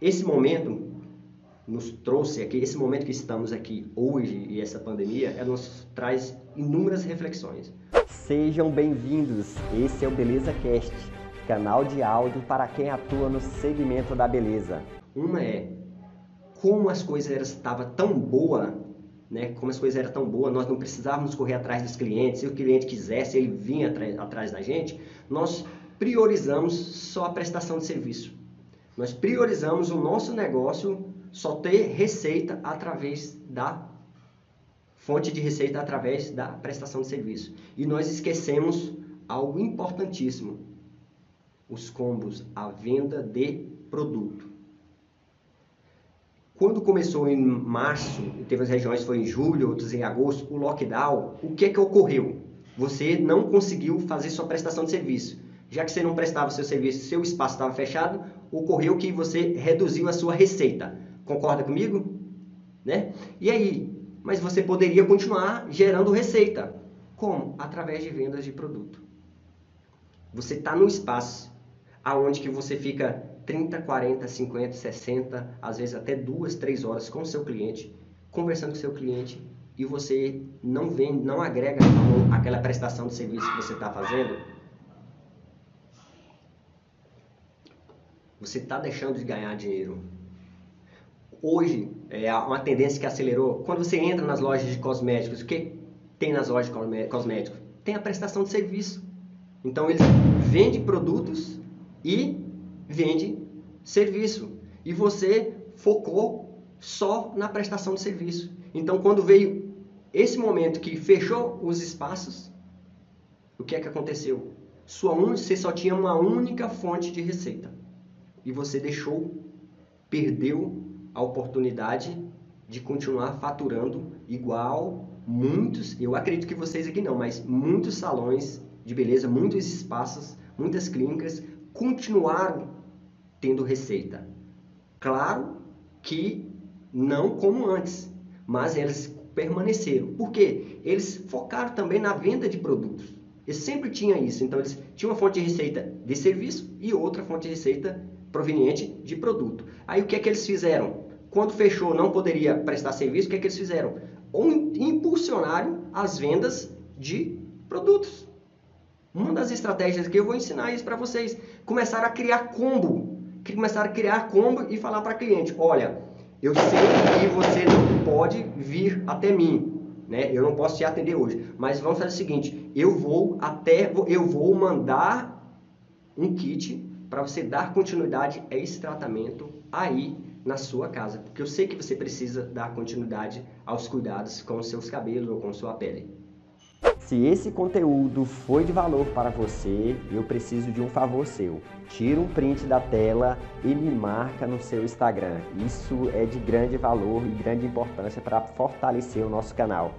esse momento nos trouxe aqui, esse momento que estamos aqui hoje e essa pandemia, ela nos traz inúmeras reflexões. Sejam bem-vindos. Esse é o Beleza Cast, canal de áudio para quem atua no segmento da beleza. Uma é como as coisas estavam tão boa, né? Como as coisas eram tão boas, nós não precisávamos correr atrás dos clientes. Se o cliente quisesse, ele vinha atrás da gente. Nós priorizamos só a prestação de serviço. Nós priorizamos o nosso negócio só ter receita através da fonte de receita através da prestação de serviço. E nós esquecemos algo importantíssimo: os combos, a venda de produto. Quando começou em março, teve as regiões foi em julho, outras em agosto, o lockdown, o que é que ocorreu? Você não conseguiu fazer sua prestação de serviço. Já que você não prestava seu serviço, seu espaço estava fechado, ocorreu que você reduziu a sua receita. Concorda comigo? Né? E aí? Mas você poderia continuar gerando receita. Como? Através de vendas de produto. Você está no espaço aonde que você fica 30, 40, 50, 60, às vezes até duas, três horas com o seu cliente, conversando com o seu cliente e você não vem, não agrega aquela prestação de serviço que você está fazendo, você está deixando de ganhar dinheiro. Hoje, é uma tendência que acelerou. Quando você entra nas lojas de cosméticos, o que tem nas lojas de cosméticos? Tem a prestação de serviço. Então, eles vendem produtos e vendem serviço. E você focou só na prestação de serviço. Então, quando veio esse momento que fechou os espaços, o que é que aconteceu? Sua. Você só tinha uma única fonte de receita e você deixou, perdeu a oportunidade de continuar faturando igual muitos, eu acredito que vocês aqui não, mas muitos salões de beleza, muitos espaços, muitas clínicas continuaram tendo receita. Claro que não como antes, mas eles permaneceram. Por quê? Eles focaram também na venda de produtos. Eles sempre tinham isso. Então, eles tinham uma fonte de receita de serviço e outra fonte de receita proveniente de produto. Aí o que é que eles fizeram? Quando fechou, não poderia prestar serviço, o que é que eles fizeram? Impulsionaram as vendas de produtos. Uma das estratégias que eu vou ensinar isso para vocês. Começaram a criar combo. Começaram a criar combo e falar para cliente, olha, eu sei que você não pode vir até mim, né? Eu não posso te atender hoje, mas vamos fazer o seguinte, eu vou até eu vou mandar um kit para você dar continuidade a esse tratamento aí na sua casa, porque eu sei que você precisa dar continuidade aos cuidados com os seus cabelos ou com sua pele. Se esse conteúdo foi de valor para você, eu preciso de um favor seu. Tira um print da tela e me marca no seu Instagram. Isso é de grande valor e grande importância para fortalecer o nosso canal.